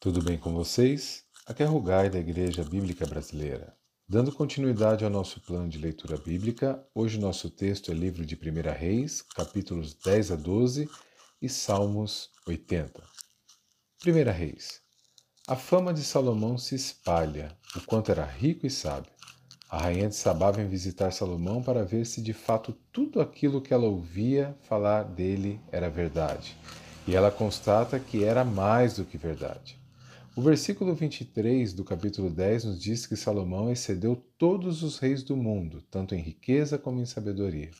Tudo bem com vocês? Aqui é Rugai da Igreja Bíblica Brasileira. Dando continuidade ao nosso plano de leitura bíblica, hoje nosso texto é livro de 1 Reis, capítulos 10 a 12 e Salmos 80. 1 Reis. A fama de Salomão se espalha, o quanto era rico e sábio. A rainha de Sabá vem visitar Salomão para ver se de fato tudo aquilo que ela ouvia falar dele era verdade. E ela constata que era mais do que verdade. O versículo 23 do capítulo 10 nos diz que Salomão excedeu todos os reis do mundo, tanto em riqueza como em sabedoria.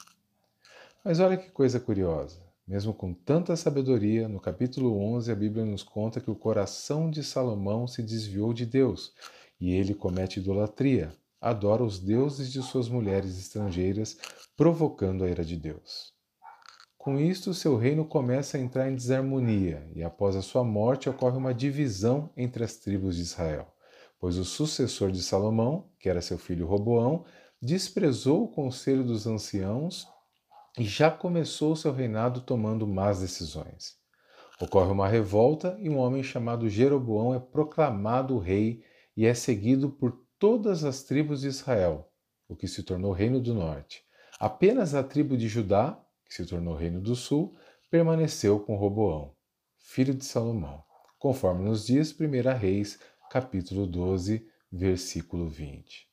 Mas olha que coisa curiosa. Mesmo com tanta sabedoria, no capítulo 11 a Bíblia nos conta que o coração de Salomão se desviou de Deus e ele comete idolatria, adora os deuses de suas mulheres estrangeiras, provocando a ira de Deus. Com isto, seu reino começa a entrar em desarmonia, e após a sua morte ocorre uma divisão entre as tribos de Israel, pois o sucessor de Salomão, que era seu filho Roboão, desprezou o conselho dos anciãos e já começou seu reinado tomando más decisões. Ocorre uma revolta e um homem chamado Jeroboão é proclamado rei e é seguido por todas as tribos de Israel, o que se tornou Reino do Norte. Apenas a tribo de Judá que se tornou reino do sul, permaneceu com Roboão, filho de Salomão, conforme nos diz 1 Reis, capítulo 12, versículo 20.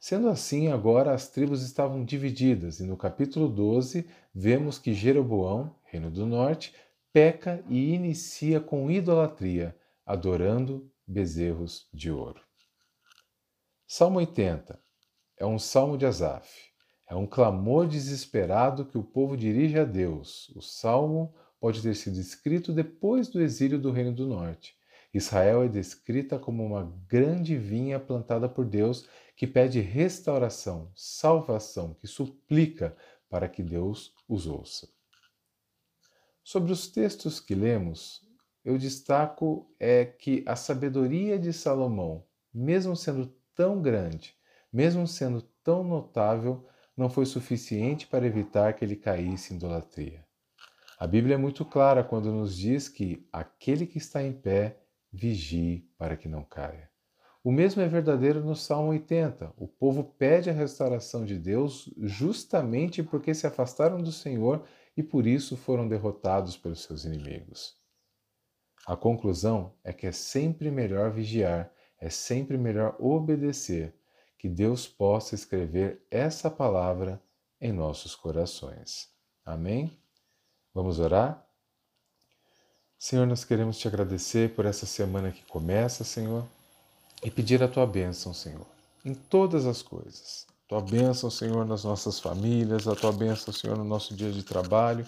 Sendo assim, agora as tribos estavam divididas, e no capítulo 12 vemos que Jeroboão, reino do norte, peca e inicia com idolatria, adorando bezerros de ouro. Salmo 80 é um salmo de Asaf. É um clamor desesperado que o povo dirige a Deus. O salmo pode ter sido escrito depois do exílio do Reino do Norte. Israel é descrita como uma grande vinha plantada por Deus que pede restauração, salvação, que suplica para que Deus os ouça. Sobre os textos que lemos, eu destaco é que a sabedoria de Salomão, mesmo sendo tão grande, mesmo sendo tão notável, não foi suficiente para evitar que ele caísse em idolatria. A Bíblia é muito clara quando nos diz que aquele que está em pé vigie para que não caia. O mesmo é verdadeiro no Salmo 80. O povo pede a restauração de Deus justamente porque se afastaram do Senhor e por isso foram derrotados pelos seus inimigos. A conclusão é que é sempre melhor vigiar, é sempre melhor obedecer, que Deus possa escrever essa palavra em nossos corações. Amém? Vamos orar? Senhor, nós queremos te agradecer por essa semana que começa, Senhor, e pedir a tua bênção, Senhor, em todas as coisas. Tua bênção, Senhor, nas nossas famílias, a tua bênção, Senhor, no nosso dia de trabalho,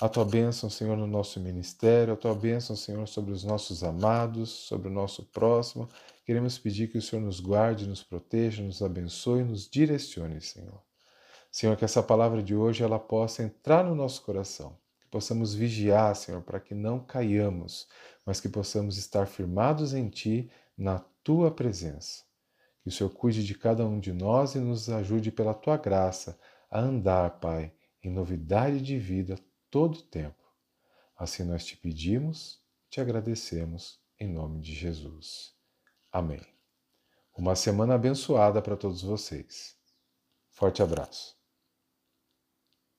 a tua bênção, Senhor, no nosso ministério, a tua bênção, Senhor, sobre os nossos amados, sobre o nosso próximo. Queremos pedir que o Senhor nos guarde, nos proteja, nos abençoe, nos direcione, Senhor. Senhor, que essa palavra de hoje ela possa entrar no nosso coração, que possamos vigiar, Senhor, para que não caiamos, mas que possamos estar firmados em Ti, na Tua presença. Que o Senhor cuide de cada um de nós e nos ajude pela Tua graça a andar, Pai, em novidade de vida todo o tempo. Assim nós te pedimos, te agradecemos, em nome de Jesus. Amém. Uma semana abençoada para todos vocês. Forte abraço.